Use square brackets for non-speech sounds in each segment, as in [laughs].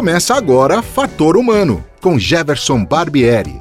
Começa agora Fator Humano, com Jefferson Barbieri.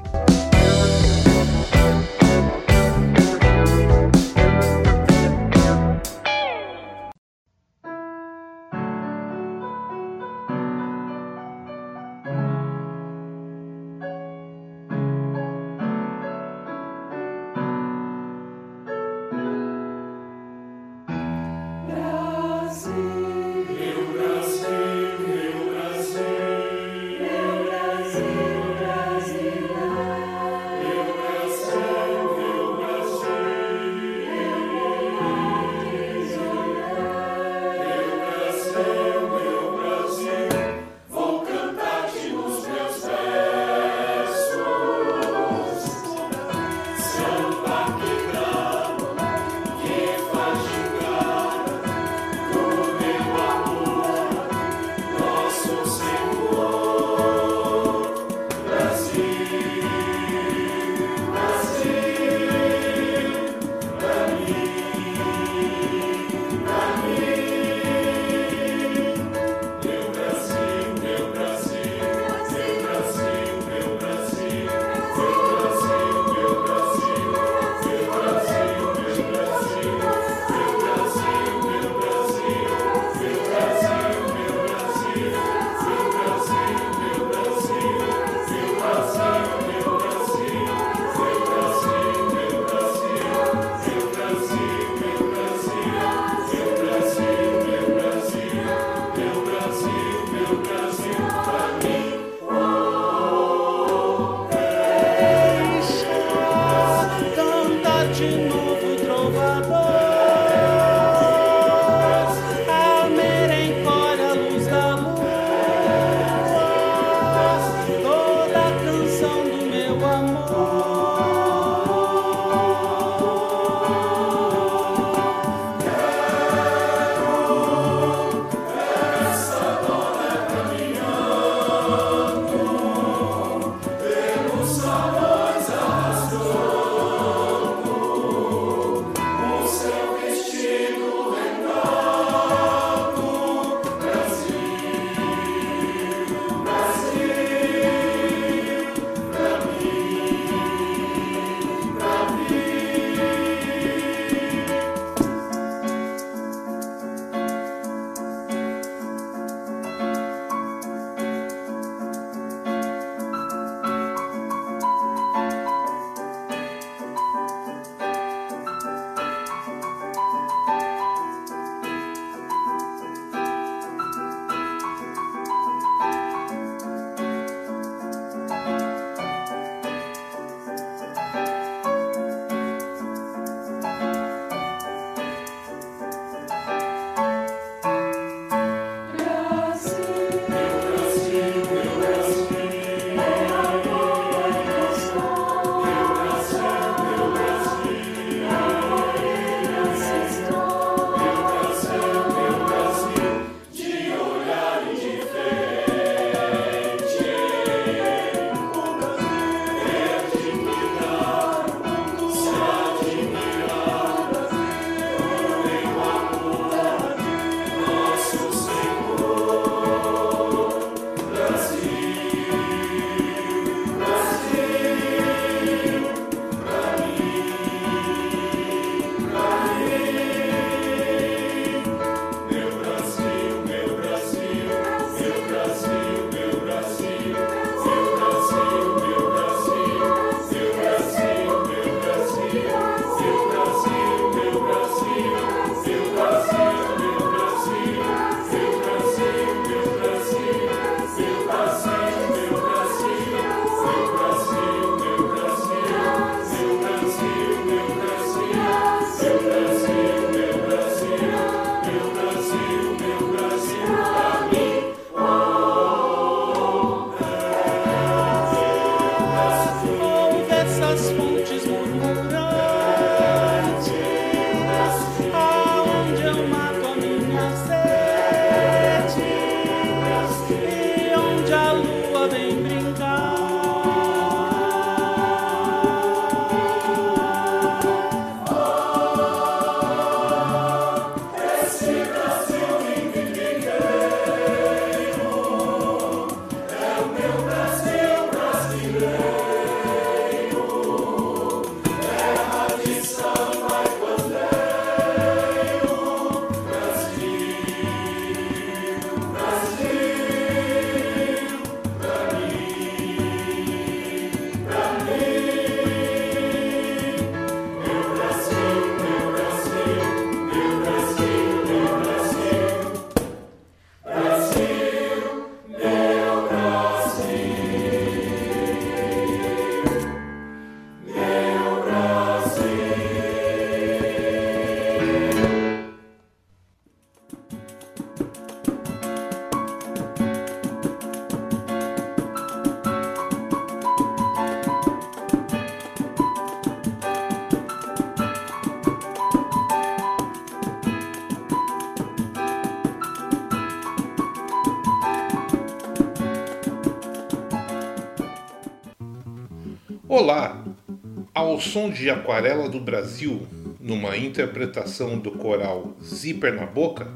Som de Aquarela do Brasil, numa interpretação do coral Zíper na Boca,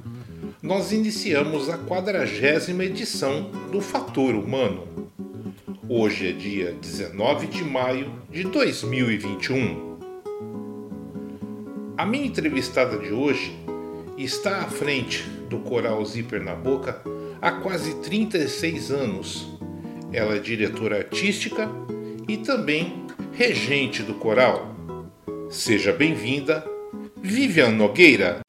nós iniciamos a quadragésima edição do Fator Humano. Hoje é dia 19 de maio de 2021. A minha entrevistada de hoje está à frente do coral Zíper na Boca há quase 36 anos. Ela é diretora artística e também regente do coral. Seja bem-vinda, Vivian Nogueira.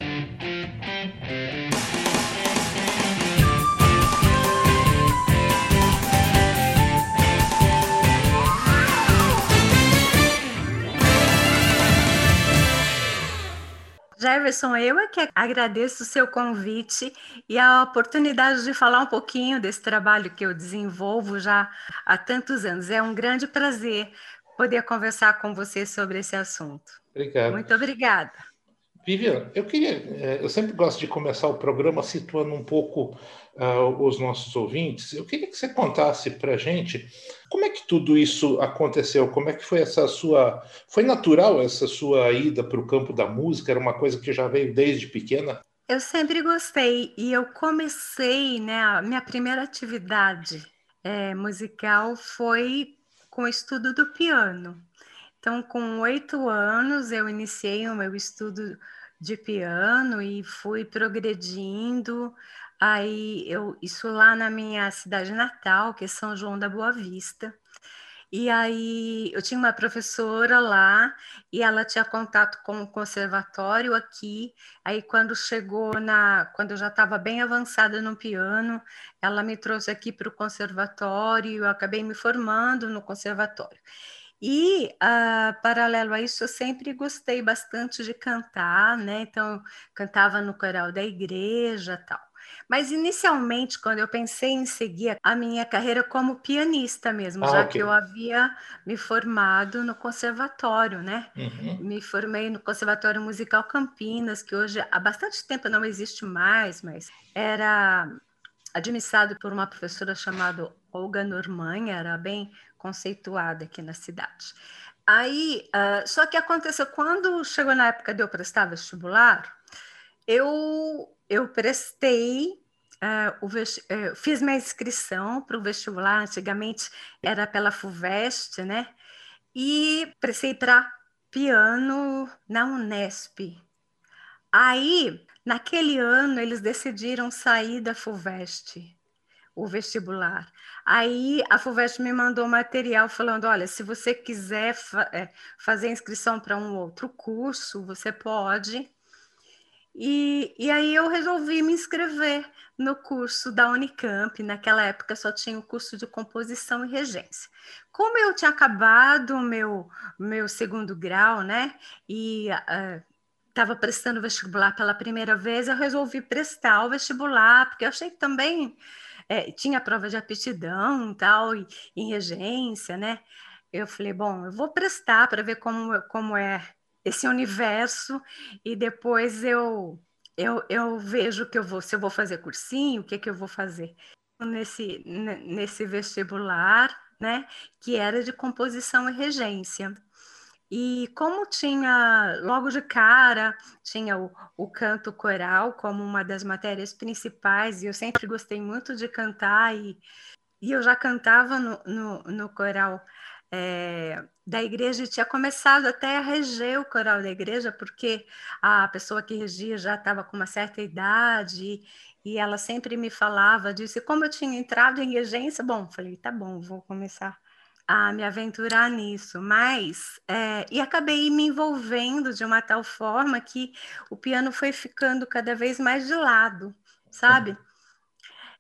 Jefferson, eu é que agradeço o seu convite e a oportunidade de falar um pouquinho desse trabalho que eu desenvolvo já há tantos anos. É um grande prazer poder conversar com você sobre esse assunto. Obrigado. Muito obrigada. Vivian, eu queria, é, eu sempre gosto de começar o programa situando um pouco uh, os nossos ouvintes. Eu queria que você contasse para a gente como é que tudo isso aconteceu, como é que foi essa sua, foi natural essa sua ida para o campo da música? Era uma coisa que já veio desde pequena? Eu sempre gostei e eu comecei, né, a minha primeira atividade é, musical foi com o estudo do piano. Então, com oito anos, eu iniciei o meu estudo de piano e fui progredindo. Aí, eu, isso lá na minha cidade natal, que é São João da Boa Vista. E aí, eu tinha uma professora lá e ela tinha contato com o conservatório aqui. Aí, quando chegou na. Quando eu já estava bem avançada no piano, ela me trouxe aqui para o conservatório eu acabei me formando no conservatório. E, uh, paralelo a isso, eu sempre gostei bastante de cantar, né? Então, cantava no coral da igreja tal. Mas, inicialmente, quando eu pensei em seguir a minha carreira como pianista mesmo, ah, já okay. que eu havia me formado no conservatório, né? Uhum. Me formei no Conservatório Musical Campinas, que hoje há bastante tempo não existe mais, mas era administrado por uma professora chamada Olga Normanha, era bem conceituada aqui na cidade. Aí, uh, só que aconteceu, quando chegou na época de eu prestar vestibular, eu, eu prestei, uh, uh, fiz minha inscrição para o vestibular, antigamente era pela FUVEST, né? E prestei para piano na Unesp. Aí, naquele ano, eles decidiram sair da FUVEST o vestibular. Aí a FUVEST me mandou material falando: olha, se você quiser fa é, fazer inscrição para um outro curso, você pode. E, e aí eu resolvi me inscrever no curso da Unicamp. Naquela época só tinha o curso de composição e regência. Como eu tinha acabado o meu, meu segundo grau, né? E estava uh, prestando vestibular pela primeira vez, eu resolvi prestar o vestibular, porque eu achei que também é, tinha prova de aptidão tal, e, em regência, né? Eu falei, bom, eu vou prestar para ver como, como é esse universo e depois eu, eu, eu vejo que eu vou, se eu vou fazer cursinho, o que, que eu vou fazer nesse, nesse vestibular, né? Que era de composição e regência. E como tinha, logo de cara, tinha o, o, canto coral como uma das matérias principais, e eu sempre gostei muito de cantar, e, e eu já cantava no, no, no coral é, da igreja, e tinha começado até a reger o coral da igreja, porque a pessoa que regia já estava com uma certa idade, e ela sempre me falava disso, e como eu tinha entrado em regência, bom, falei, tá bom, vou começar a me aventurar nisso, mas é, e acabei me envolvendo de uma tal forma que o piano foi ficando cada vez mais de lado, sabe? [laughs]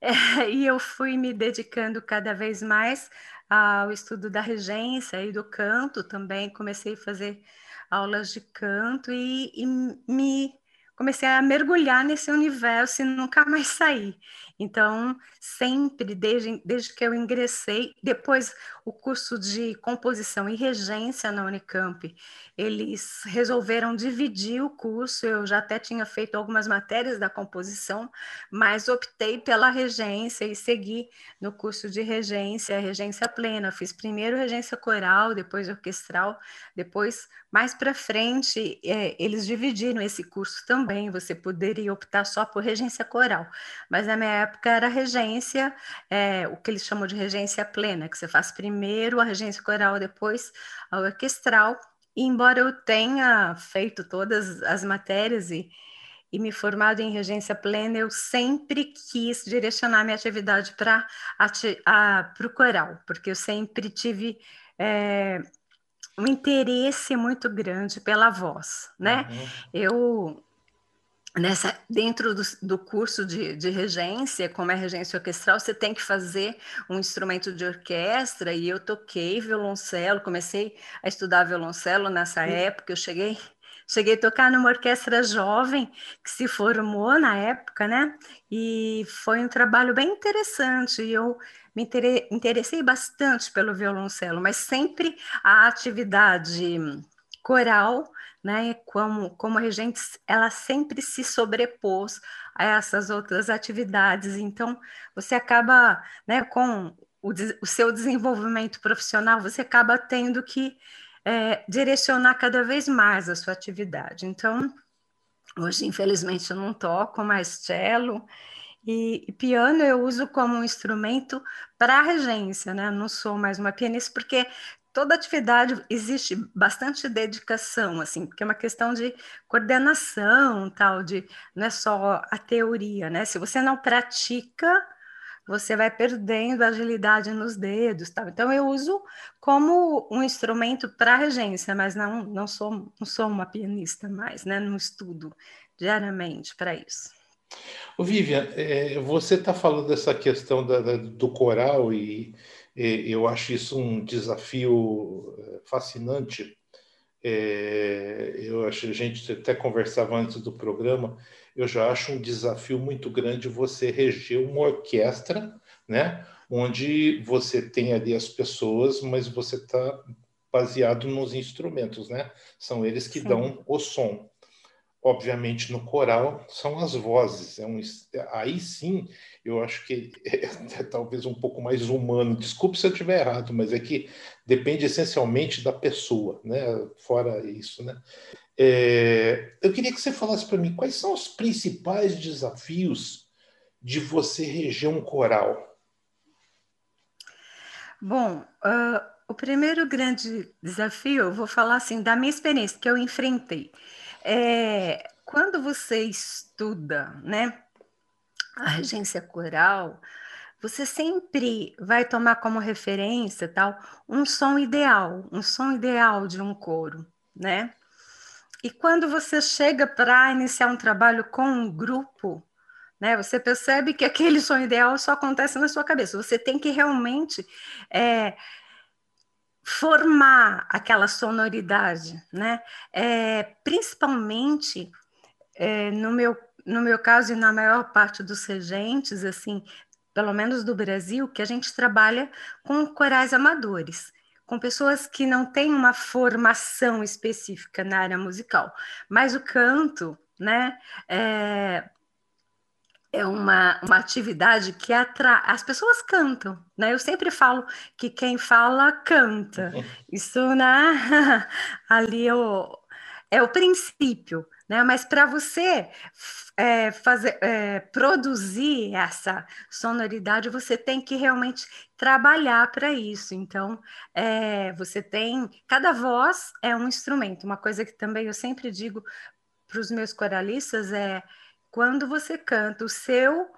É, e eu fui me dedicando cada vez mais ao estudo da regência e do canto também. Comecei a fazer aulas de canto e, e me comecei a mergulhar nesse universo e nunca mais sair. Então, sempre, desde, desde que eu ingressei, depois o curso de composição e regência na Unicamp, eles resolveram dividir o curso. Eu já até tinha feito algumas matérias da composição, mas optei pela regência e segui no curso de regência, regência plena. Fiz primeiro regência coral, depois orquestral, depois, mais para frente, é, eles dividiram esse curso também. Você poderia optar só por regência coral, mas na minha época era regência, é, o que eles chamam de regência plena, que você faz primeiro a regência coral, depois a orquestral. E embora eu tenha feito todas as matérias e, e me formado em regência plena, eu sempre quis direcionar minha atividade para o coral, porque eu sempre tive é, um interesse muito grande pela voz, né? Uhum. Eu nessa dentro do, do curso de, de, regência, como é regência orquestral, você tem que fazer um instrumento de orquestra e eu toquei violoncelo, comecei a estudar violoncelo nessa época, eu cheguei cheguei a tocar numa orquestra jovem que se formou na época, né? E foi um trabalho bem interessante. E eu me interessei bastante pelo violoncelo, mas sempre a atividade coral né? Como, como a regente, ela sempre se sobrepôs a essas outras atividades. Então, você acaba, né, com o, o seu desenvolvimento profissional, você acaba tendo que é, direcionar cada vez mais a sua atividade. Então, hoje, infelizmente, eu não toco mais cello, e, piano eu uso como um instrumento para regência, né? Não sou mais uma pianista, porque toda atividade existe bastante dedicação, assim, porque é uma questão de coordenação, tal, de não é só a teoria, né? Se você não pratica, você vai perdendo agilidade nos dedos, tal. Então eu uso como um instrumento para regência, mas não não sou não sou uma pianista mais, né? Não estudo diariamente para isso. Vivian, é, você está falando dessa questão do coral e eu acho isso um desafio eh, fascinante. É, eu acho a gente até conversava antes do programa. Eu já acho um desafio muito grande você reger uma orquestra, né? Onde você tem ali as pessoas, mas você está baseado nos instrumentos, né? São eles que Sim. dão o som obviamente no coral são as vozes. É um, aí sim, eu acho que é, é, talvez um pouco mais humano. Desculpe se eu estiver errado, mas é que depende essencialmente da pessoa, né? Fora isso, né? É, eu queria que você falasse para mim quais são os principais desafios de você reger um coral. Bom, uh, o primeiro grande desafio, eu vou falar assim da minha experiência que eu enfrentei. É, quando você estuda, né, a regência coral, você sempre vai tomar como referência tal um som ideal, um som ideal de um coro, né? E quando você chega para iniciar um trabalho com um grupo, né, você percebe que aquele som ideal só acontece na sua cabeça. Você tem que realmente é, formar aquela sonoridade, né? É, principalmente é, no, meu, no meu caso e na maior parte dos regentes, assim, pelo menos do Brasil, que a gente trabalha com corais amadores, com pessoas que não têm uma formação específica na área musical, mas o canto, né? É, é uma, uma atividade que atrai. As pessoas cantam, né? Eu sempre falo que quem fala canta. Uhum. Isso, né? [laughs] Ali é o, é o princípio, né? Mas para você é, fazer, é, produzir essa sonoridade, você tem que realmente trabalhar para isso. Então, é, você tem. Cada voz é um instrumento. Uma coisa que também eu sempre digo para os meus coralistas é quando você canta, o seu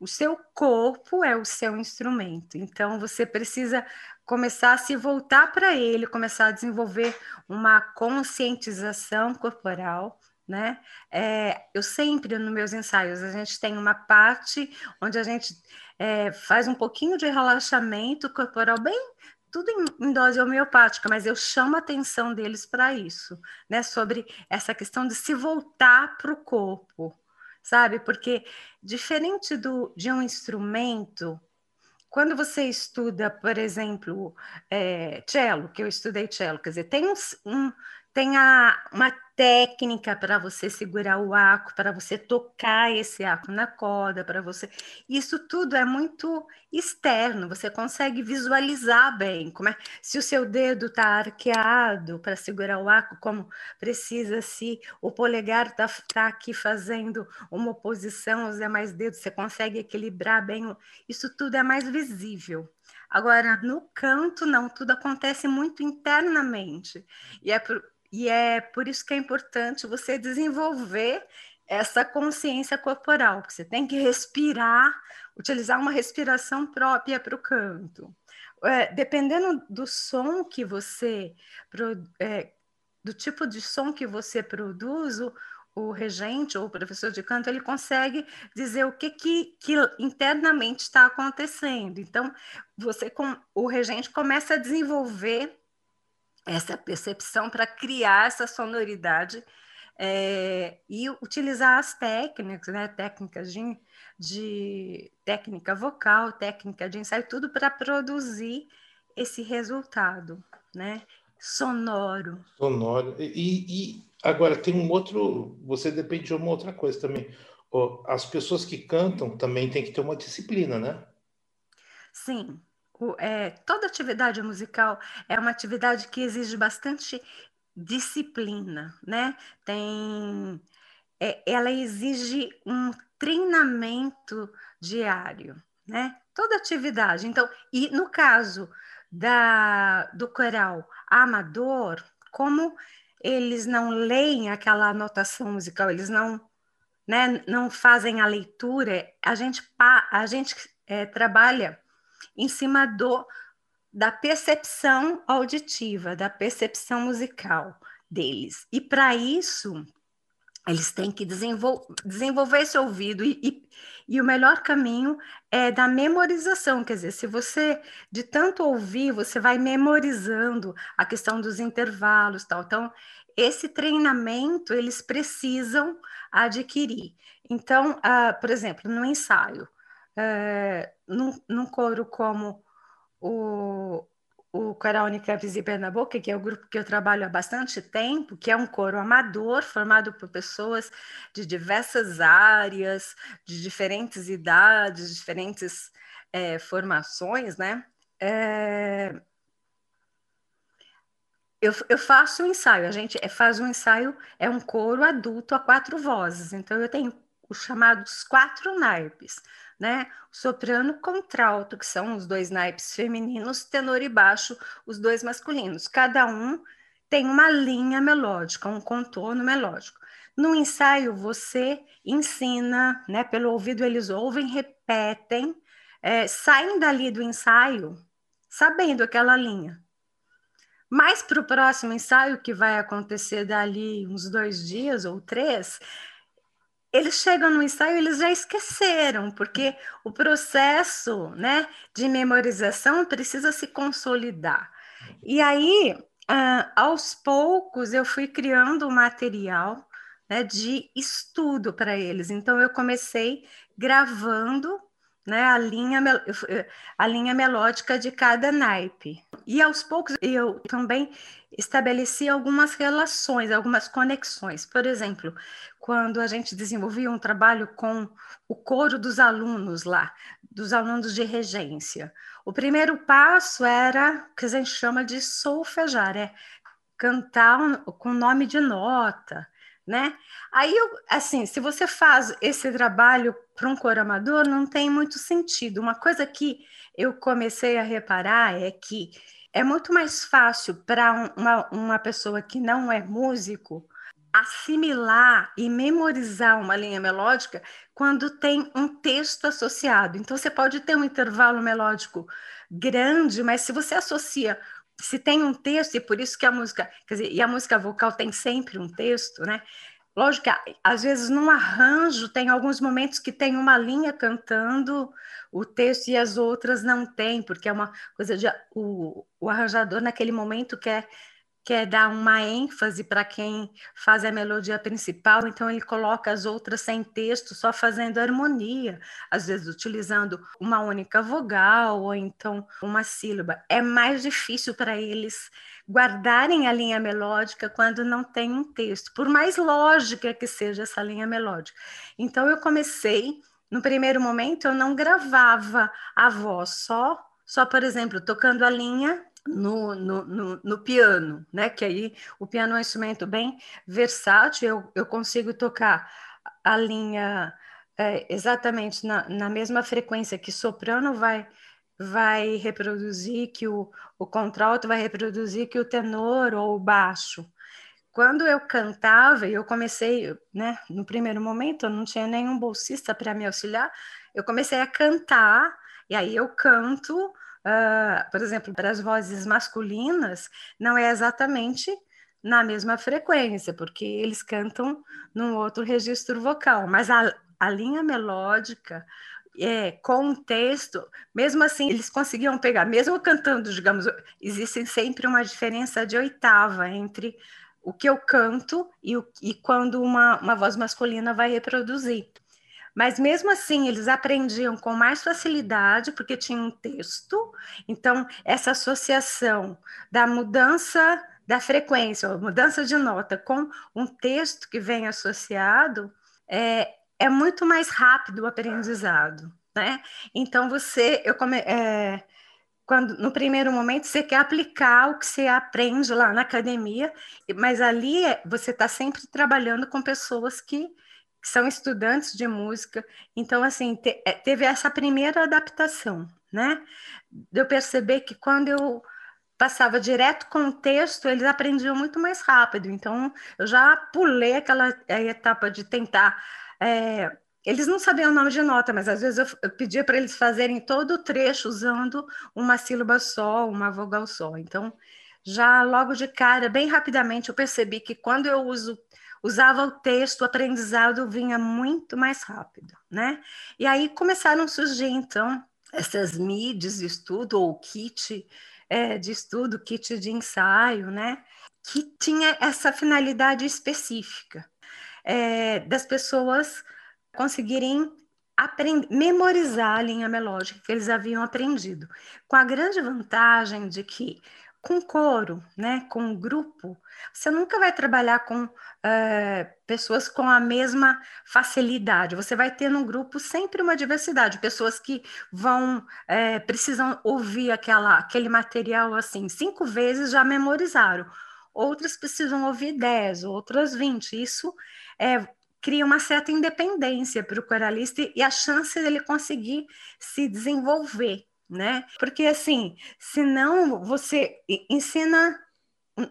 o seu corpo é o seu instrumento. Então você precisa começar a se voltar para ele, começar a desenvolver uma conscientização corporal. Né? É, eu sempre, nos meus ensaios, a gente tem uma parte onde a gente é, faz um pouquinho de relaxamento corporal bem tudo em, em dose homeopática, mas eu chamo a atenção deles para isso, né? Sobre essa questão de se voltar para o corpo, sabe? Porque diferente do, de um instrumento, quando você estuda, por exemplo, é, cello, que eu estudei cello, quer dizer, tem um, tem a, uma técnica para você segurar o arco, para você tocar esse arco na corda, para você. Isso tudo é muito externo, você consegue visualizar bem como é se o seu dedo está arqueado para segurar o arco, como precisa, se o polegar está tá aqui fazendo uma oposição os demais dedos, você consegue equilibrar bem. Isso tudo é mais visível. Agora, no canto, não, tudo acontece muito internamente. E é por, e é por isso que é importante você desenvolver essa consciência corporal, que você tem que respirar, utilizar uma respiração própria para o canto. É, dependendo do som que você, é, do tipo de som que você produz, o, o regente ou o professor de canto, ele consegue dizer o que, que, que internamente está acontecendo. Então, você com, o regente começa a desenvolver essa percepção para criar essa sonoridade é, e utilizar as técnicas, né, técnicas de, de técnica vocal, técnica de ensaio, tudo para produzir esse resultado, né, sonoro. Sonoro. E, e, agora tem um outro, você depende de uma outra coisa também. As pessoas que cantam também têm que ter uma disciplina, né? Sim, é, toda atividade musical é uma atividade que exige bastante disciplina, né? Tem, é, ela exige um treinamento diário, né? Toda atividade. Então, e no caso da, do coral amador, como eles não leem aquela anotação musical, eles não, né, não fazem a leitura, a gente, a gente é, trabalha em cima do da percepção auditiva, da percepção musical deles. E para isso, eles têm que desenvol desenvolver esse ouvido e, e, e, o melhor caminho é da memorização, quer dizer, se você de tanto ouvir, você vai memorizando a questão dos intervalos, tal. Então, esse treinamento eles precisam adquirir. Então, uh, por exemplo, no ensaio, é, num, num coro como o, o Coral Unicamps de Pernambuco, que é o grupo que eu trabalho há bastante tempo, que é um coro amador formado por pessoas de diversas áreas, de diferentes idades, diferentes é, formações, né? É, eu, eu, faço um ensaio, a gente faz um ensaio, é um coro adulto a quatro vozes, então eu tenho os chamados quatro naipes né? Soprano contralto, que são os dois naipes femininos, tenor e baixo, os dois masculinos. Cada um tem uma linha melódica, um contorno melódico. No ensaio, você ensina, né? Pelo ouvido, eles ouvem, repetem, é, saem dali do ensaio sabendo aquela linha. Mas para o próximo ensaio, que vai acontecer dali uns dois dias ou três, eles chegam no ensaio, eles já esqueceram, porque o processo né, de memorização precisa se consolidar. E aí, uh, aos poucos, eu fui criando um material né, de estudo para eles. Então, eu comecei gravando né, a, linha, a linha melódica de cada naipe. E aos poucos eu também estabeleci algumas relações, algumas conexões. Por exemplo, quando a gente desenvolvia um trabalho com o coro dos alunos lá, dos alunos de regência, o primeiro passo era o que a gente chama de solfejar, é cantar com nome de nota, né? Aí, eu, assim, se você faz esse trabalho para um coro amador, não tem muito sentido. Uma coisa que eu comecei a reparar é que é muito mais fácil para uma, uma pessoa que não é músico assimilar e memorizar uma linha melódica quando tem um texto associado. Então, você pode ter um intervalo melódico grande, mas se você associa se tem um texto, e por isso que a música, quer dizer, e a música vocal tem sempre um texto, né? Lógico que às vezes no arranjo tem alguns momentos que tem uma linha cantando o texto e as outras não tem, porque é uma coisa de o, o arranjador naquele momento quer quer dar uma ênfase para quem faz a melodia principal, então ele coloca as outras sem texto, só fazendo harmonia, às vezes utilizando uma única vogal ou então uma sílaba. É mais difícil para eles guardarem a linha melódica quando não tem um texto, por mais lógica que seja essa linha melódica. Então eu comecei, no primeiro momento eu não gravava a voz, só só, por exemplo, tocando a linha no, no, no, no, piano, né? Que aí o piano é um instrumento bem versátil, eu, eu consigo tocar a linha é, exatamente na, na mesma frequência que soprano vai vai reproduzir, que o, o contralto vai reproduzir, que o tenor ou o baixo. Quando eu cantava, e eu comecei, né, no primeiro momento, eu não tinha nenhum bolsista para me auxiliar, eu comecei a cantar, e aí eu canto uh, por exemplo, para as vozes masculinas, não é exatamente na mesma frequência, porque eles cantam num outro registro vocal, mas a, a linha melódica, é, com o texto, mesmo assim, eles conseguiam pegar, mesmo cantando, digamos, existe sempre uma diferença de oitava entre o que eu canto e, o, e quando uma, uma voz masculina vai reproduzir. Mas mesmo assim, eles aprendiam com mais facilidade, porque tinha um texto. Então, essa associação da mudança da frequência, ou mudança de nota, com um texto que vem associado, é, é muito mais rápido o aprendizado. Né? Então, você, eu come, é, quando no primeiro momento você quer aplicar o que você aprende lá na academia, mas ali é, você está sempre trabalhando com pessoas que são estudantes de música. Então, assim, te, é, teve essa primeira adaptação, né? Eu perceber que quando eu passava direto com o texto, eles aprendiam muito mais rápido. Então, eu já pulei aquela etapa de tentar. É, eles não sabiam o nome de nota, mas às vezes eu, eu pedia para eles fazerem todo o trecho usando uma sílaba só, uma vogal só. Então, já logo de cara, bem rapidamente, eu percebi que quando eu uso usava o texto, o aprendizado vinha muito mais rápido, né? E aí começaram a surgir, então, essas mídias de estudo, ou kit é, de estudo, kit de ensaio, né? Que tinha essa finalidade específica é, das pessoas conseguirem aprender, memorizar a linha melódica que eles haviam aprendido, com a grande vantagem de que com coro, né, com grupo, você nunca vai trabalhar com é, pessoas com a mesma facilidade. Você vai ter no grupo sempre uma diversidade, pessoas que vão é, precisam ouvir aquela, aquele material assim cinco vezes já memorizaram, outras precisam ouvir dez, outras vinte. Isso é, cria uma certa independência para o coralista e a chance dele conseguir se desenvolver né? Porque assim, senão você ensina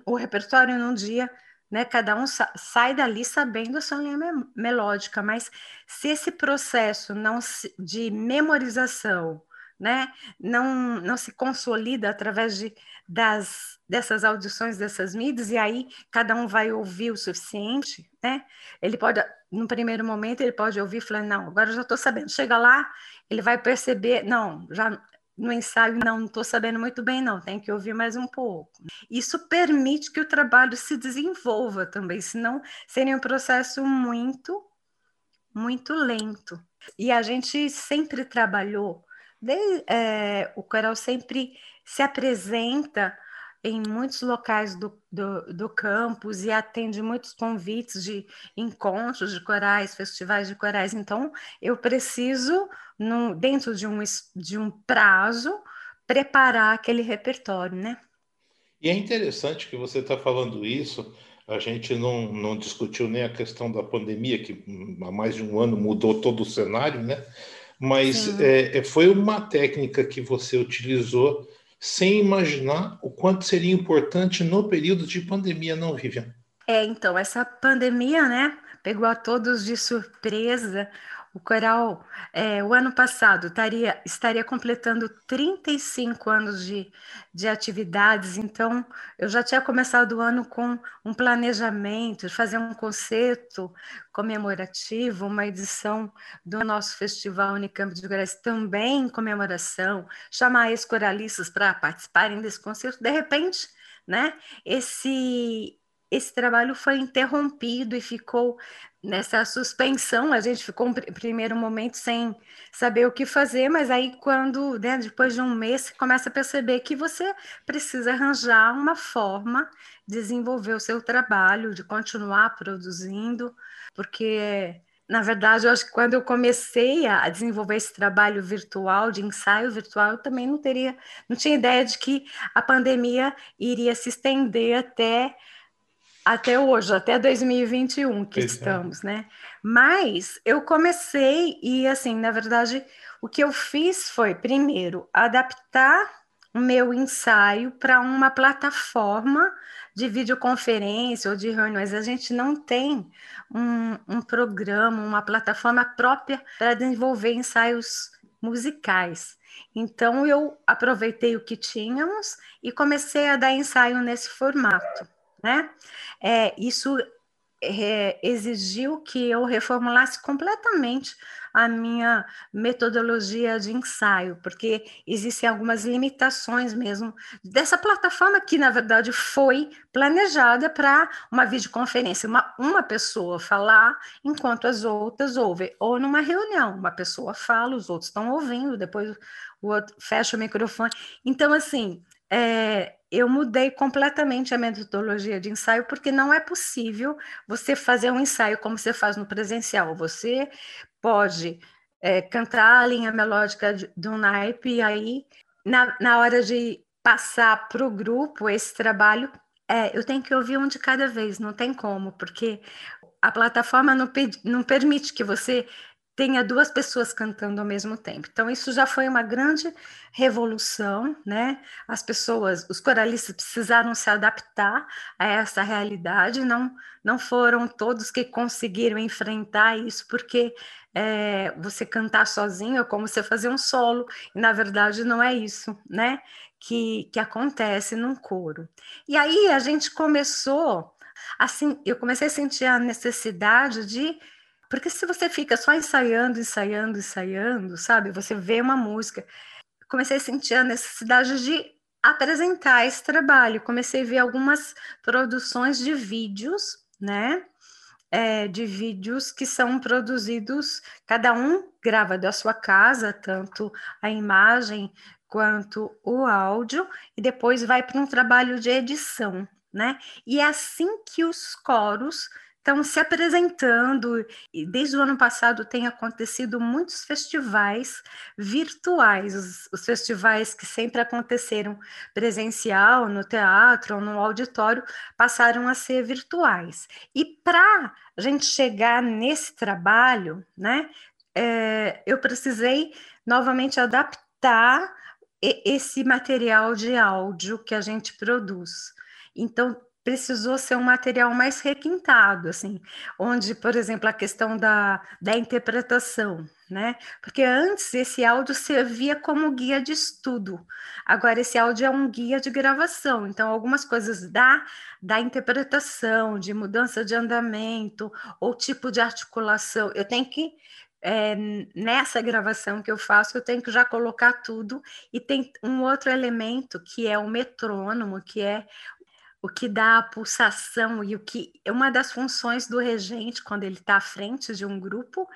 o repertório num dia, né? Cada um sa sai dali sabendo a sua linha me melódica, mas se esse processo não se, de memorização, né, não não se consolida através de das dessas audições dessas mídias e aí cada um vai ouvir o suficiente, né? Ele pode no primeiro momento ele pode ouvir e falar não, agora eu já estou sabendo. Chega lá, ele vai perceber, não, já no ensaio, não, estou sabendo muito bem, não, tem que ouvir mais um pouco. Isso permite que o trabalho se desenvolva também, senão seria um processo muito, muito lento. E a gente sempre trabalhou, desde, é, o coral sempre se apresenta em muitos locais do, do, do, campus e atende muitos convites de encontros de corais, festivais de corais. Então, eu preciso, no, dentro de um, de um prazo, preparar aquele repertório, né? E é interessante que você está falando isso. A gente não, não discutiu nem a questão da pandemia, que há mais de um ano mudou todo o cenário, né? Mas é, é, foi uma técnica que você utilizou sem imaginar o quanto seria importante no período de pandemia, não, Vivian? É, então, essa pandemia, né, pegou a todos de surpresa. O coral, é, o ano passado, estaria, estaria completando 35 anos de, de atividades, então eu já tinha começado o ano com um planejamento, fazer um concerto comemorativo, uma edição do nosso Festival Unicamp de Goiás também em comemoração, chamar ex-coralistas para participarem desse concerto. De repente, né, esse, esse trabalho foi interrompido e ficou nessa suspensão. A gente ficou um primeiro momento sem saber o que fazer, mas aí quando, né, depois de um mês, você começa a perceber que você precisa arranjar uma forma de desenvolver o seu trabalho, de continuar produzindo, porque na verdade, eu acho que quando eu comecei a desenvolver esse trabalho virtual, de ensaio virtual, eu também não teria, não tinha ideia de que a pandemia iria se estender até até hoje, até 2021 que Isso, estamos, é. né? Mas eu comecei e assim, na verdade, o que eu fiz foi primeiro adaptar o meu ensaio para uma plataforma de videoconferência ou de reuniões. A gente não tem um, um programa, uma plataforma própria para desenvolver ensaios musicais. Então eu aproveitei o que tínhamos e comecei a dar ensaio nesse formato né? É, isso é, exigiu que eu reformulasse completamente a minha metodologia de ensaio, porque existem algumas limitações mesmo dessa plataforma que, na verdade, foi planejada para uma videoconferência, uma, uma pessoa falar enquanto as outras ouvem, ou numa reunião, uma pessoa fala, os outros estão ouvindo, depois o outro fecha o microfone. Então, assim, é, eu mudei completamente a metodologia de ensaio, porque não é possível você fazer um ensaio como você faz no presencial. Você pode é, cantar a linha melódica do naipe, e aí, na, na hora de passar para o grupo esse trabalho, é, eu tenho que ouvir um de cada vez, não tem como, porque a plataforma não, não permite que você tenha duas pessoas cantando ao mesmo tempo. Então, isso já foi uma grande revolução, né? As pessoas, os coralistas precisaram se adaptar a essa realidade, não, não foram todos que conseguiram enfrentar isso, porque é, você cantar sozinho é como você fazer um solo, e na verdade não é isso, né? Que, que acontece num coro. E aí a gente começou, assim, eu comecei a sentir a necessidade de porque se você fica só ensaiando, ensaiando, ensaiando, sabe? Você vê uma música. Comecei a sentir a necessidade de apresentar esse trabalho. Comecei a ver algumas produções de vídeos, né? É, de vídeos que são produzidos, cada um grava da sua casa, tanto a imagem quanto o áudio, e depois vai para um trabalho de edição, né? E é assim que os coros estão se apresentando. E desde o ano passado tem acontecido muitos festivais virtuais, os, os, festivais que sempre aconteceram presencial, no teatro ou no auditório, passaram a ser virtuais. E para a gente chegar nesse trabalho, né, é, eu precisei novamente adaptar esse material de áudio que a gente produz. Então, precisou ser um material mais requintado, assim, onde, por exemplo, a questão da, da interpretação, né? Porque antes esse áudio servia como guia de estudo, agora esse áudio é um guia de gravação, então algumas coisas da, da interpretação, de mudança de andamento ou tipo de articulação, eu tenho que é, nessa gravação que eu faço, eu tenho que já colocar tudo, e tem um outro elemento que é o metrônomo, que é o que dá a pulsação e o que uma das funções do regente quando ele está à frente de um grupo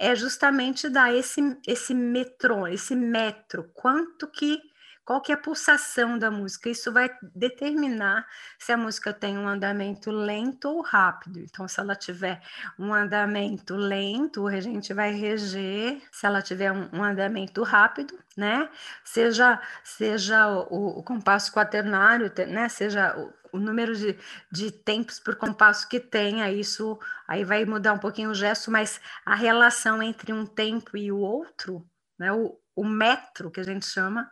é justamente dar esse esse metrô, esse metro, quanto que qual que é a pulsação da música? Isso vai determinar se a música tem um andamento lento ou rápido. Então, se ela tiver um andamento lento, o regente vai reger. Se ela tiver um, um andamento rápido, né? Seja seja o, o compasso quaternário, né? Seja o, o número de, de tempos por compasso que tenha, isso aí vai mudar um pouquinho o gesto, mas a relação entre um tempo e o outro, né? O, o metro que a gente chama,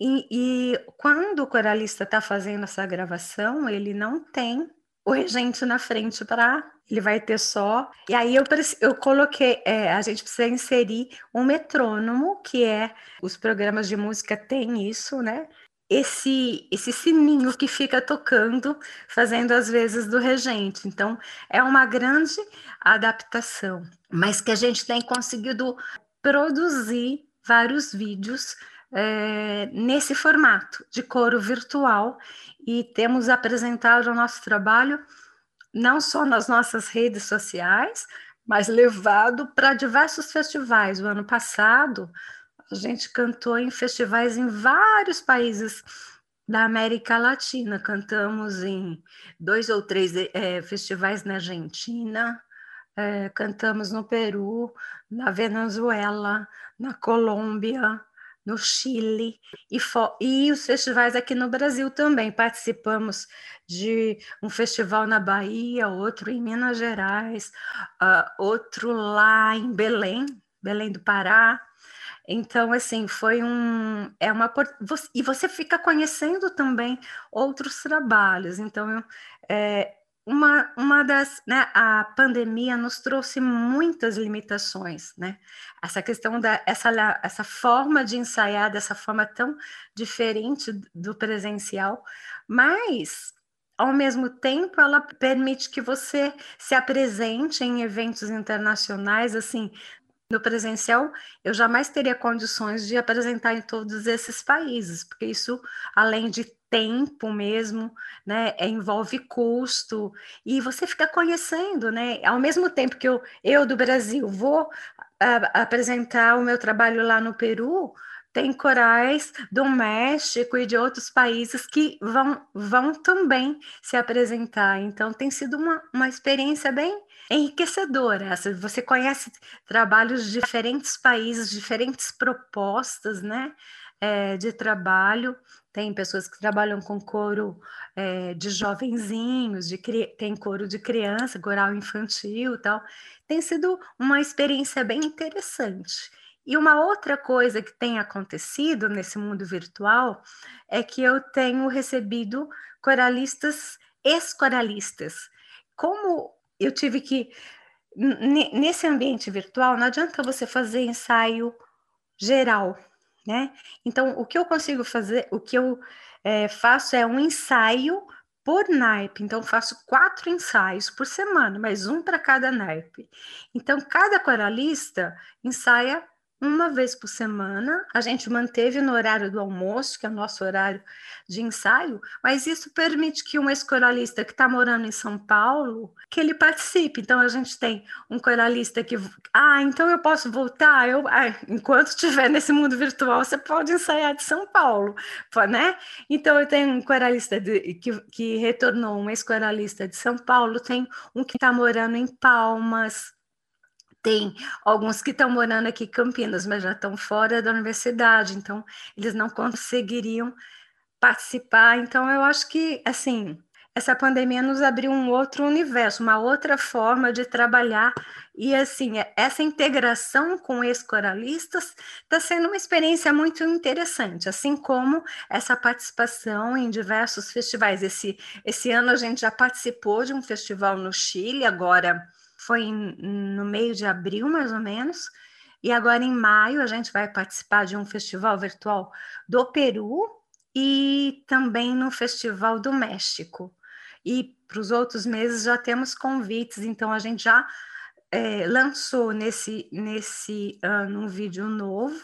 e, e quando o coralista está fazendo essa gravação, ele não tem o regente na frente para ele vai ter só. E aí eu, eu coloquei, é, a gente precisa inserir um metrônomo, que é os programas de música têm isso, né? Esse, esse sininho que fica tocando, fazendo as vezes do regente. Então, é uma grande adaptação, mas que a gente tem conseguido produzir vários vídeos é, nesse formato de coro virtual e temos apresentado o nosso trabalho não só nas nossas redes sociais, mas levado para diversos festivais. O ano passado, a gente cantou em festivais em vários países da América Latina. Cantamos em dois ou três é, festivais na Argentina, é, cantamos no Peru, na Venezuela, na Colômbia, no Chile e, e, os festivais aqui no Brasil também. Participamos de um festival na Bahia, outro em Minas Gerais, uh, outro lá em Belém, Belém do Pará. Então, assim, foi um. É uma, e você fica conhecendo também outros trabalhos. Então, é, uma, uma das, né, a pandemia nos trouxe muitas limitações, né? Essa questão da, essa, essa forma de ensaiar dessa forma tão diferente do presencial, mas ao mesmo tempo ela permite que você se apresente em eventos internacionais, assim, no presencial, eu jamais teria condições de apresentar em todos esses países, porque isso, além de tempo mesmo, né, é, envolve custo, e você fica conhecendo, né, ao mesmo tempo que eu, eu do Brasil vou a, apresentar o meu trabalho lá no Peru, tem corais do México e de outros países que vão, vão também se apresentar. Então, tem sido uma, uma experiência bem enriquecedora. Você conhece trabalhos de diferentes países, diferentes propostas né, é, de trabalho. Tem pessoas que trabalham com coro é, de jovenzinhos, de, tem coro de criança, coral infantil tal. Tem sido uma experiência bem interessante. E uma outra coisa que tem acontecido nesse mundo virtual é que eu tenho recebido coralistas, ex-coralistas. Como eu tive que, nesse ambiente virtual, não adianta você fazer ensaio geral, né? Então, o que eu consigo fazer, o que eu é, faço é um ensaio por naipe. Então, faço quatro ensaios por semana, mas um para cada naipe. Então, cada coralista ensaia uma vez por semana. A gente manteve no horário do almoço, que é o nosso horário de ensaio, mas isso permite que um ex-coralista que está morando em São Paulo, que ele participe. Então a gente tem um coralista que, ah, então eu posso voltar. Eu, ah, enquanto estiver nesse mundo virtual, você pode ensaiar de São Paulo, né? Então eu tenho um coralista de, que, que retornou, um ex-coralista de São Paulo, tem um que está morando em Palmas tem alguns que estão morando aqui em Campinas, mas já estão fora da universidade, então eles não conseguiriam participar. Então, eu acho que, assim, essa pandemia nos abriu um outro universo, uma outra forma de trabalhar. E, assim, essa integração com ex-coralistas está sendo uma experiência muito interessante, assim como essa participação em diversos festivais. Esse, esse ano a gente já participou de um festival no Chile, agora foi no meio de abril, mais ou menos, e agora em maio a gente vai participar de um festival virtual do Peru e também no Festival do México. E para os outros meses já temos convites, então a gente já é, lançou nesse, nesse ano um vídeo novo.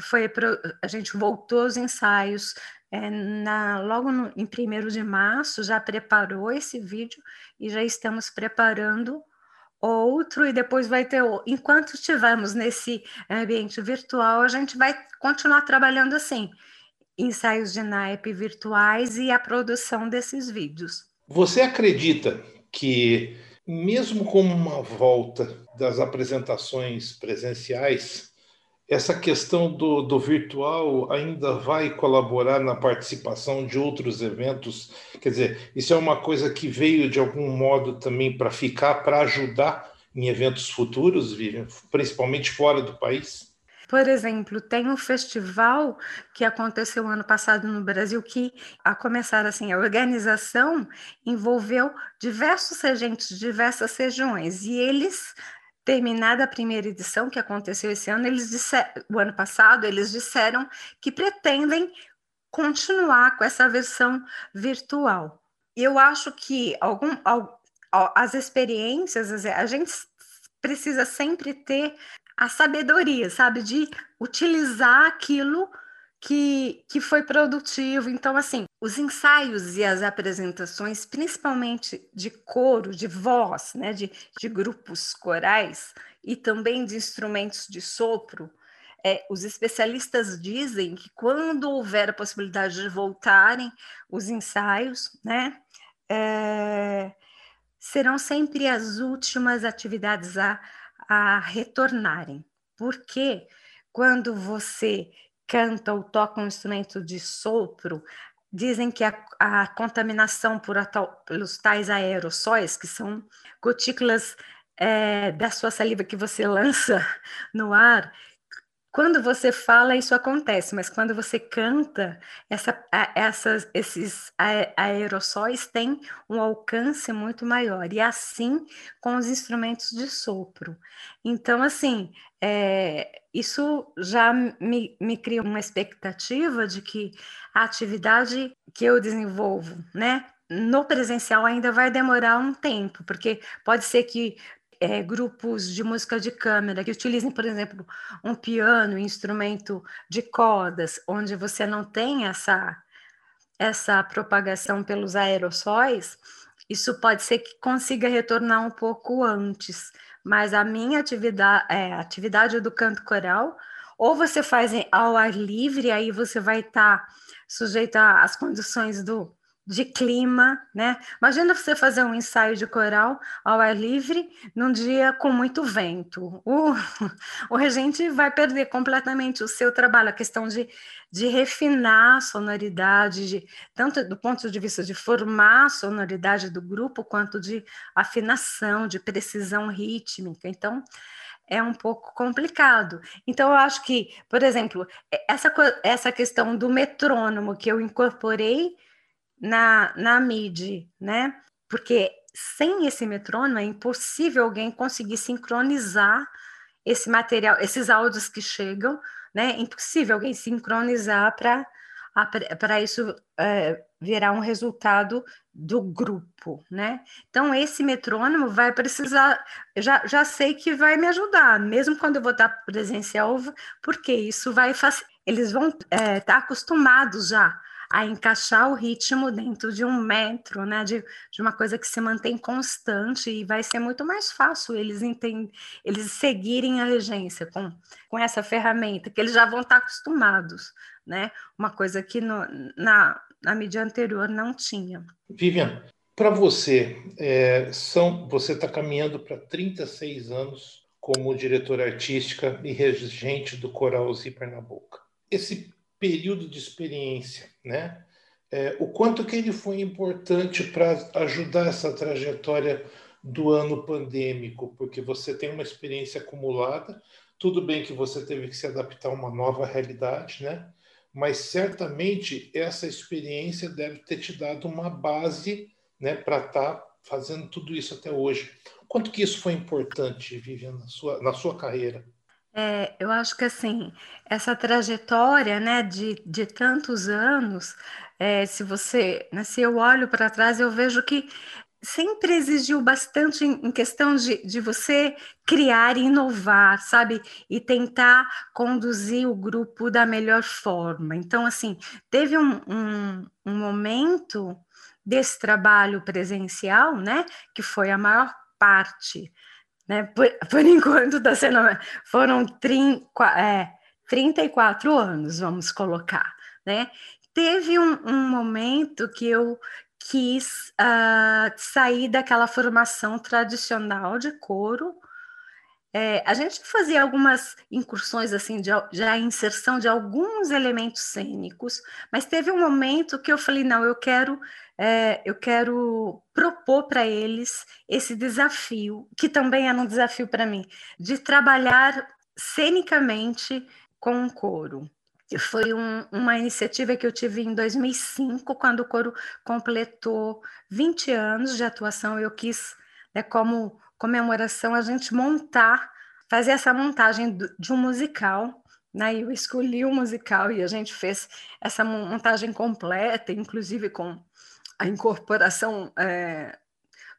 Foi pro, a gente voltou aos ensaios é, na, logo no, em 1 de março, já preparou esse vídeo e já estamos preparando outro e depois vai ter outro. Enquanto estivermos nesse ambiente virtual, a gente vai continuar trabalhando assim, ensaios de naipe virtuais e a produção desses vídeos. Você acredita que mesmo com uma volta das apresentações presenciais, essa questão do, do virtual ainda vai colaborar na participação de outros eventos? Quer dizer, isso é uma coisa que veio de algum modo também para ficar, para ajudar em eventos futuros, principalmente fora do país? por exemplo, tem um festival que aconteceu ano passado no Brasil que, a começar assim, a organização envolveu diversos regentes de diversas regiões e eles terminada a primeira edição que aconteceu esse ano, eles disseram, o ano passado, eles disseram que pretendem continuar com essa versão virtual. Eu acho que algum, as experiências, a gente precisa sempre ter a sabedoria, sabe, de utilizar aquilo que, que foi produtivo. Então, assim, os ensaios e as apresentações, principalmente de coro, de voz, né, de, de grupos corais e também de instrumentos de sopro, é, os especialistas dizem que quando houver a possibilidade de voltarem os ensaios, né, é, serão sempre as últimas atividades a, a retornarem. Porque quando você canta ou toca um instrumento de sopro, dizem que a, a contaminação por a, pelos tais aerossóis, que são gotículas é, da sua saliva que você [laughs] lança no ar, quando você fala, isso acontece, mas quando você canta, essa, essas, esses aerossóis têm um alcance muito maior, e assim com os instrumentos de sopro. Então, assim, é, isso já me, me cria uma expectativa de que a atividade que eu desenvolvo, né, no presencial ainda vai demorar um tempo, porque pode ser que é, grupos de música de câmera que utilizem, por exemplo, um piano, um instrumento de cordas, onde você não tem essa, essa propagação pelos aerossóis, isso pode ser que consiga retornar um pouco antes. Mas a minha atividade, é, atividade do canto coral, ou você faz ao ar livre, aí você vai estar tá sujeito às condições do, de clima, né? Imagina você fazer um ensaio de coral ao ar livre num dia com muito vento. O, [laughs] o regente vai perder completamente o seu trabalho, a questão de, de refinar a sonoridade, de, tanto do ponto de vista de formar a sonoridade do grupo, quanto de afinação, de precisão rítmica. Então, é um pouco complicado. Então, eu acho que, por exemplo, essa, essa questão do metrônomo que eu incorporei na, na MIDI, né? Porque sem esse metrônomo é impossível alguém conseguir sincronizar esse material, esses áudios que chegam, né? É impossível alguém sincronizar para para isso é, virar um resultado do grupo, né? Então esse metrônomo vai precisar, já, já sei que vai me ajudar, mesmo quando eu vou estar presencial, porque isso vai eles vão estar é, tá acostumados já a encaixar o ritmo dentro de um metro, né? De, de uma coisa que se mantém constante e vai ser muito mais fácil eles entend, eles seguirem a regência com, com essa ferramenta, que eles já vão estar acostumados, né? Uma coisa que no, na, na mídia anterior não tinha. Vivian, para você, é, são, você está caminhando para 36 anos como diretora artística e regente do Coral Zi Pernambuco. Esse período de experiência, né? É, o quanto que ele foi importante para ajudar essa trajetória do ano pandêmico, porque você tem uma experiência acumulada, tudo bem que você teve que se adaptar a uma nova realidade, né? Mas certamente essa experiência deve ter te dado uma base, né, para estar tá fazendo tudo isso até hoje. Quanto que isso foi importante, Vivian, na sua, na sua carreira? É, eu acho que assim, essa trajetória, né, de, de tantos anos, é, se você, né, se eu olho para trás, eu vejo que sempre exigiu bastante em, questão de, de você criar e inovar, sabe? E tentar conduzir o grupo da melhor forma. Então, assim, teve um, um, um momento desse trabalho presencial, né, que foi a maior parte né? Por, por [laughs] enquanto está sendo. Foram 30, é, 34 anos, vamos colocar. Né? Teve um, um momento que eu quis uh, sair daquela formação tradicional de coro. É, a gente fazia algumas incursões assim de, de inserção de alguns elementos cênicos, mas teve um momento que eu falei não, eu quero é, eu quero propor para eles esse desafio, que também era um desafio para mim, de trabalhar cenicamente com o coro. Foi um, uma iniciativa que eu tive em 2005, quando o coro completou 20 anos de atuação. Eu quis, né, como comemoração, a gente montar, fazer essa montagem de um musical. Né? Eu escolhi o musical e a gente fez essa montagem completa, inclusive com a incorporação é,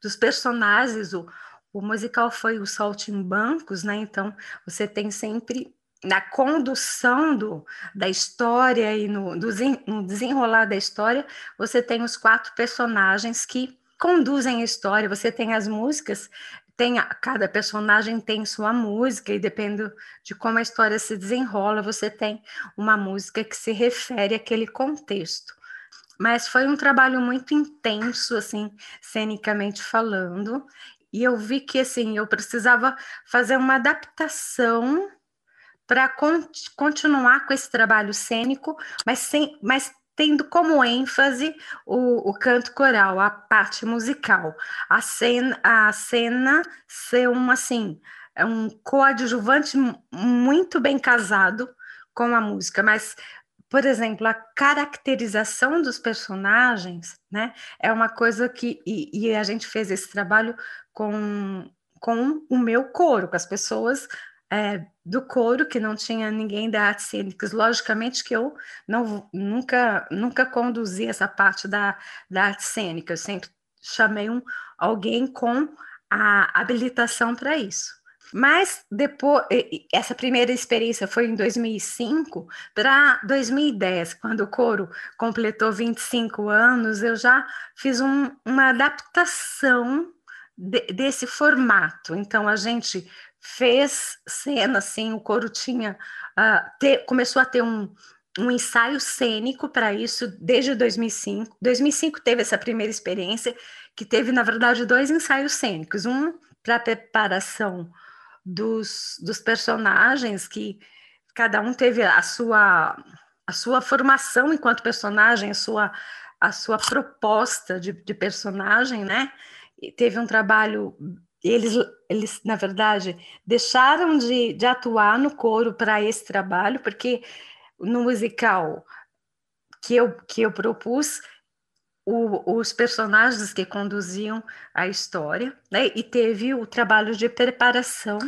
dos personagens. O, o musical foi o Saltimbancos, né? Então você tem sempre na condução do, da história e no, do, no desenrolar da história, você tem os quatro personagens que conduzem a história. Você tem as músicas, tem cada personagem tem sua música e depende de como a história se desenrola, você tem uma música que se refere àquele contexto. Mas foi um trabalho muito intenso, assim, cenicamente falando, e eu vi que assim eu precisava fazer uma adaptação para con continuar com esse trabalho cênico, mas, sem, mas tendo como ênfase o, o, canto coral, a parte musical. A cena, a cena ser uma, assim, é um coadjuvante muito bem casado com a música, mas por exemplo, a caracterização dos personagens, né, é uma coisa que e, e, a gente fez esse trabalho com com o meu coro, com as pessoas é, do coro, que não tinha ninguém da artes cênicas. Logicamente que eu não, nunca, nunca conduzi essa parte da, da arte cênica, eu sempre chamei um, alguém com a habilitação para isso. Mas depois, essa primeira experiência foi em 2005 para 2010, quando o coro completou 25 anos, eu já fiz um, uma adaptação de, desse formato. Então a gente fez cena, assim, o coro tinha, uh, começou a ter um, um ensaio cênico para isso desde 2005. 2005 teve essa primeira experiência, que teve, na verdade, dois ensaios cênicos. Um para preparação dos, dos personagens, que cada um teve a sua, a sua formação enquanto personagem, a sua, a sua proposta de, de personagem, né? E teve um trabalho eles, eles, na verdade, deixaram de, de atuar no coro para esse trabalho, porque no musical que eu, que eu propus, o, os personagens que conduziam a história, né? e teve o trabalho de preparação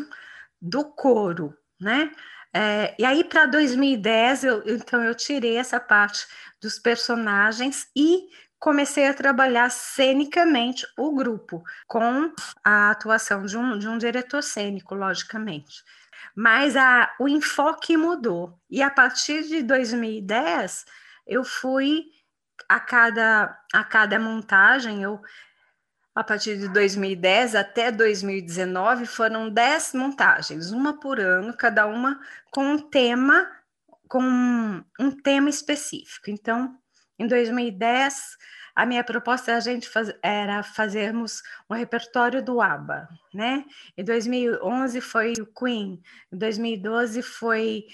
do coro, né? É, e aí, para 2010, eu, então, eu tirei essa parte dos personagens e comecei a trabalhar cenicamente o grupo, com a atuação de um, de um diretor cênico, logicamente. Mas a, o enfoque mudou. E a partir de 2010, eu fui a cada, a cada montagem, eu a partir de 2010 até 2019 foram 10 montagens, uma por ano, cada uma com um tema, com um tema específico. Então, em 2010, a minha proposta a gente faz, era fazermos um repertório do ABBA, né? Em 2011 foi o Queen, em 2012 foi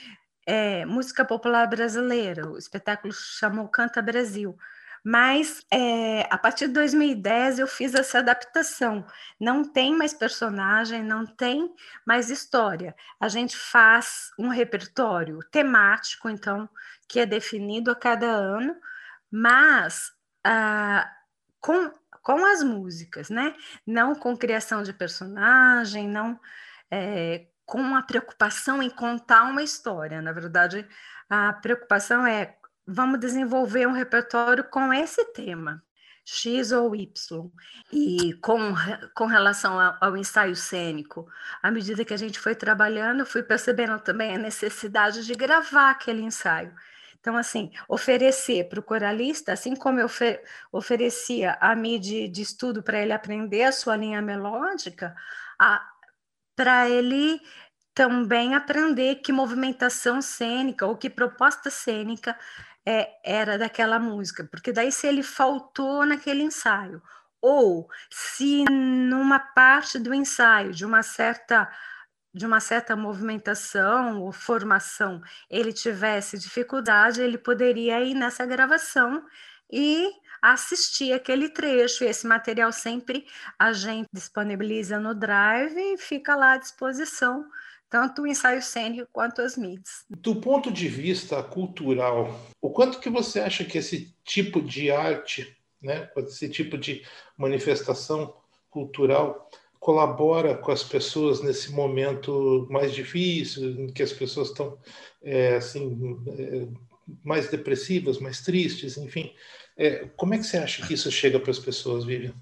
é, música popular brasileira, o espetáculo chamou Canta Brasil. Mas é, a partir de 2010 eu fiz essa adaptação. Não tem mais personagem, não tem mais história. A gente faz um repertório temático, então, que é definido a cada ano, mas ah, com, com as músicas, né? Não com criação de personagem, não é, com a preocupação em contar uma história. Na verdade, a preocupação é vamos desenvolver um repertório com esse tema. X ou Y. E com, com relação ao, ao, ensaio cênico, à medida que a gente foi trabalhando, fui percebendo também a necessidade de gravar aquele ensaio. Então, assim, oferecer para o coralista, assim como eu ofer oferecia a mídia de estudo para ele aprender a sua linha melódica, para ele também aprender que movimentação cênica ou que proposta cênica é, era daquela música, porque daí se ele faltou naquele ensaio, ou se numa parte do ensaio, de uma certa de uma certa movimentação ou formação ele tivesse dificuldade, ele poderia ir nessa gravação e assistir aquele trecho. E esse material sempre a gente disponibiliza no Drive e fica lá à disposição tanto o ensaio cênico quanto as MIDs. Do ponto de vista cultural, o quanto que você acha que esse tipo de arte, né, esse tipo de manifestação cultural colabora com as pessoas nesse momento mais difícil, em que as pessoas estão é, assim é, mais depressivas, mais tristes, enfim. É, como é que você acha que isso chega para as pessoas, Vivian?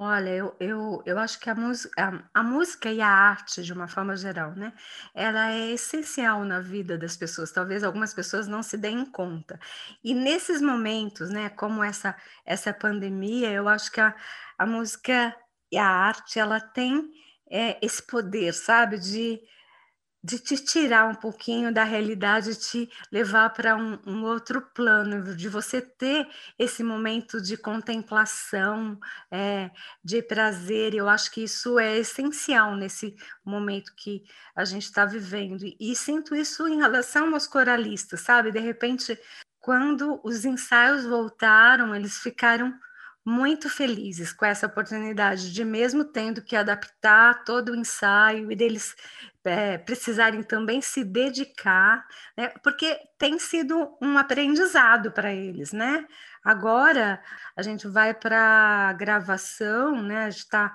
Olha, eu, eu, eu acho que a música, a, música e a arte, de uma forma geral, né? Ela é essencial na vida das pessoas. Talvez algumas pessoas não se deem conta. E nesses momentos, né, como essa, essa pandemia, eu acho que a, a música e a arte ela tem é, esse poder, sabe, de, de te tirar um pouquinho da realidade, te levar para um, um, outro plano, de você ter esse momento de contemplação, é, de prazer. Eu acho que isso é essencial nesse momento que a gente está vivendo. E, e sinto isso em relação aos coralistas, sabe? De repente, quando os ensaios voltaram, eles ficaram muito felizes com essa oportunidade de, mesmo tendo que adaptar todo o ensaio e deles é, precisarem também se dedicar, né, porque tem sido um aprendizado para eles, né? Agora a gente vai para a gravação, né? A gente está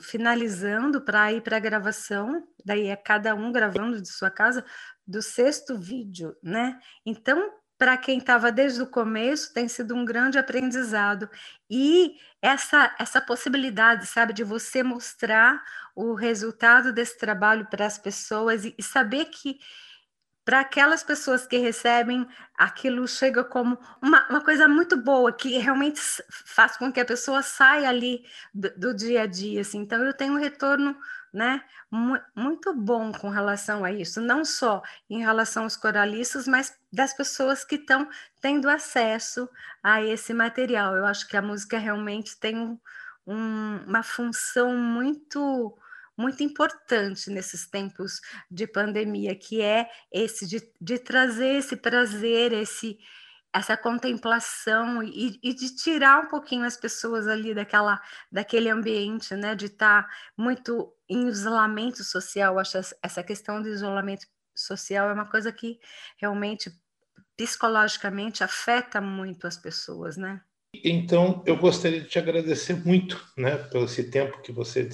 finalizando para ir para a gravação, daí é cada um gravando de sua casa do sexto vídeo, né? Então para quem estava desde o começo, tem sido um grande aprendizado. E essa, essa possibilidade, sabe, de você mostrar o resultado desse trabalho para as pessoas e, e saber que para aquelas pessoas que recebem, aquilo chega como uma, uma, coisa muito boa, que realmente faz com que a pessoa saia ali do, do dia a dia. Assim. Então, eu tenho um retorno né, muito bom com relação a isso, não só em relação aos coralistas, mas das pessoas que estão tendo acesso a esse material. Eu acho que a música realmente tem um, um, uma função muito muito importante nesses tempos de pandemia, que é esse de, de trazer esse prazer, esse essa contemplação e, e, de tirar um pouquinho as pessoas ali daquela daquele ambiente, né, de estar tá muito em isolamento social. Acho essa questão do isolamento social é uma coisa que realmente psicologicamente afeta muito as pessoas, né? Então, eu gostaria de te agradecer muito, né, pelo esse tempo que você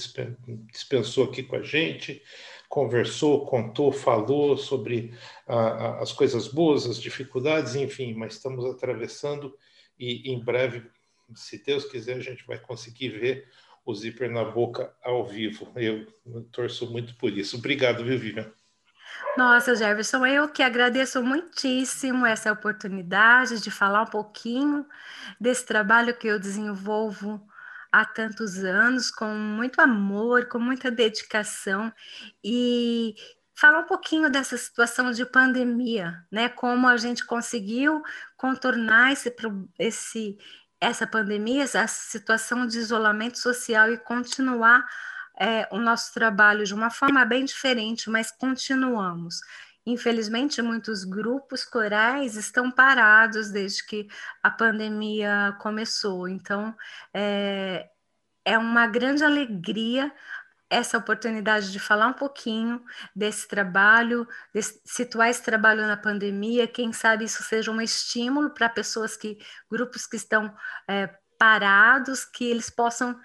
dispensou aqui com a gente, conversou, contou, falou sobre ah, as coisas boas, as dificuldades, enfim, mas estamos atravessando e em breve, se Deus quiser, a gente vai conseguir ver o Zíper na boca ao vivo. Eu torço muito por isso. Obrigado, viu, Vivian? Nossa, Jefferson, eu que agradeço muitíssimo essa oportunidade de falar um pouquinho desse trabalho que eu desenvolvo há tantos anos, com muito amor, com muita dedicação, e falar um pouquinho dessa situação de pandemia, né? Como a gente conseguiu contornar esse, esse, essa pandemia, essa situação de isolamento social e continuar é, o nosso trabalho de uma forma bem diferente, mas continuamos. Infelizmente, muitos grupos corais estão parados desde que a pandemia começou. Então, é, é uma grande alegria essa oportunidade de falar um pouquinho desse trabalho, de situar esse trabalho na pandemia. Quem sabe isso seja um estímulo para pessoas que, grupos que estão é, parados, que eles possam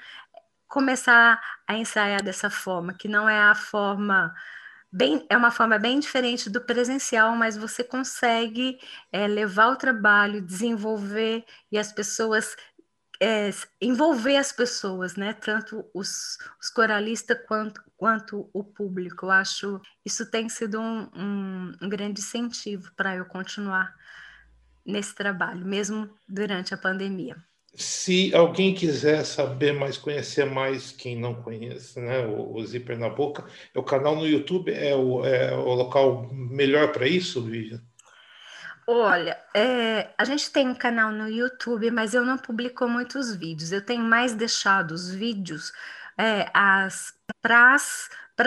começar a ensaiar dessa forma, que não é a forma bem, é uma forma bem diferente do presencial, mas você consegue é, levar o trabalho, desenvolver e as pessoas é, envolver as pessoas, né? Tanto os, os coralistas quanto, quanto o público. Eu acho isso tem sido um, um, um grande incentivo para eu continuar nesse trabalho, mesmo durante a pandemia se alguém quiser saber mais, conhecer mais, quem não conhece, né, o, o Zíper na Boca, é o canal no YouTube é o, é o local melhor para isso, Vivian? Olha, é, a gente tem um canal no YouTube, mas eu não publico muitos vídeos. Eu tenho mais deixado os vídeos é, as para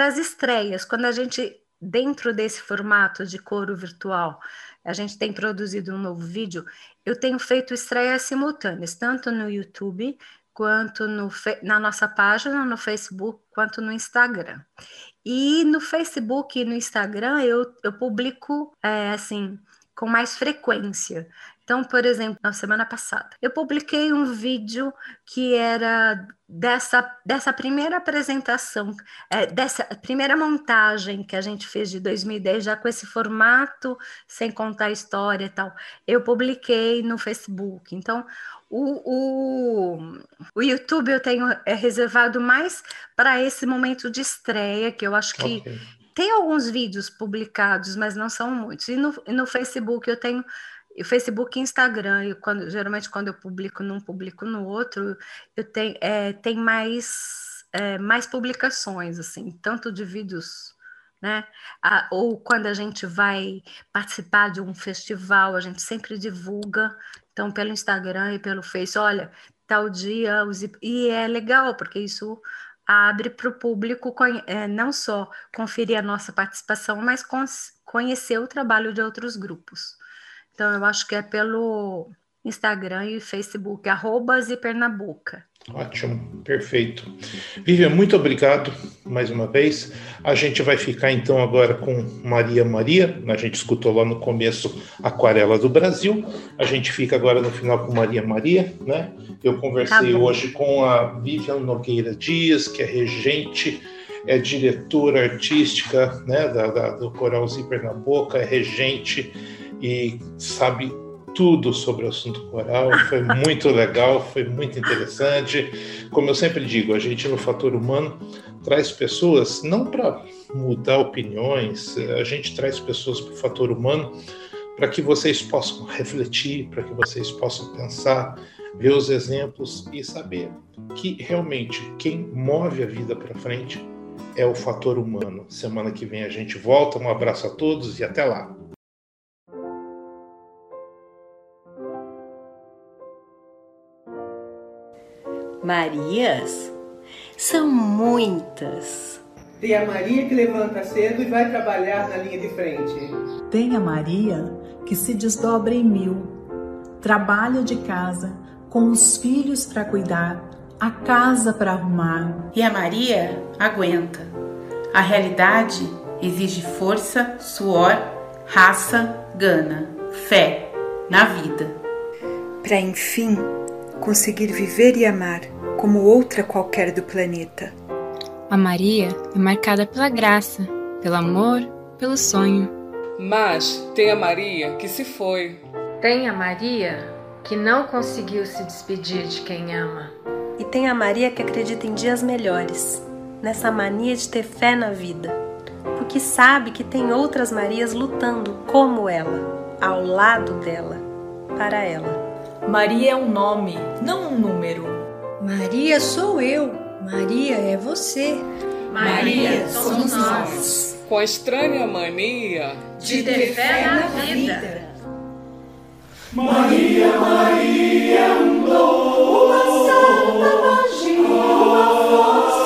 as estreias, quando a gente dentro desse formato de coro virtual, a gente tem produzido um novo vídeo, eu tenho feito estreias simultâneas, tanto no YouTube quanto no, na nossa página no Facebook, quanto no Instagram. E no Facebook e no Instagram eu, eu publico é, assim com mais frequência. Então, por exemplo, na semana passada, eu publiquei um vídeo que era dessa, dessa primeira apresentação, é, dessa primeira montagem que a gente fez de 2010, já com esse formato, sem contar a história e tal. Eu publiquei no Facebook. Então, o, o, o YouTube eu tenho é reservado mais para esse momento de estreia, que eu acho que okay. tem alguns vídeos publicados, mas não são muitos. E no, e no Facebook eu tenho e Facebook e Instagram, e quando, geralmente quando eu publico num, publico no outro, eu tenho, é, tem mais, é, mais publicações, assim, tanto de vídeos, né? A, ou quando a gente vai participar de um festival, a gente sempre divulga, então pelo Instagram e pelo Face, olha, tal dia, e é legal, porque isso abre para o público é, não só conferir a nossa participação, mas conhecer o trabalho de outros grupos. Então, eu acho que é pelo Instagram e Facebook, arroba Zipernambuca. Ótimo, perfeito. Vivian, muito obrigado mais uma vez. A gente vai ficar então agora com Maria Maria. A gente escutou lá no começo Aquarela do Brasil. A gente fica agora no final com Maria Maria, né? Eu conversei tá hoje com a Vivian Nogueira Dias, que é regente, é diretora artística né, da, da do Coral Zipper na Boca, é regente e sabe tudo sobre o assunto coral. Foi [laughs] muito legal, foi muito interessante. Como eu sempre digo, a gente no Fator Humano traz pessoas não para mudar opiniões, a gente traz pessoas para o Fator Humano para que vocês possam refletir, para que vocês possam pensar, ver os exemplos e saber que realmente quem move a vida para frente é o fator humano. Semana que vem a gente volta. Um abraço a todos e até lá. Marias? São muitas. Tem a Maria que levanta cedo e vai trabalhar na linha de frente. Tem a Maria que se desdobra em mil, trabalha de casa, com os filhos para cuidar, a casa para arrumar. E a Maria aguenta. A realidade exige força, suor, raça, gana, fé na vida. Para enfim conseguir viver e amar como outra qualquer do planeta. A Maria é marcada pela graça, pelo amor, pelo sonho. Mas tem a Maria que se foi. Tem a Maria que não conseguiu se despedir de quem ama. E tem a Maria que acredita em dias melhores, nessa mania de ter fé na vida, porque sabe que tem outras Marias lutando como ela, ao lado dela, para ela. Maria é um nome, não um número. Maria sou eu, Maria é você. Maria somos nós. Com a estranha mania de ter fé na vida. Maria, Maria, um dom, uma santa magia, uma força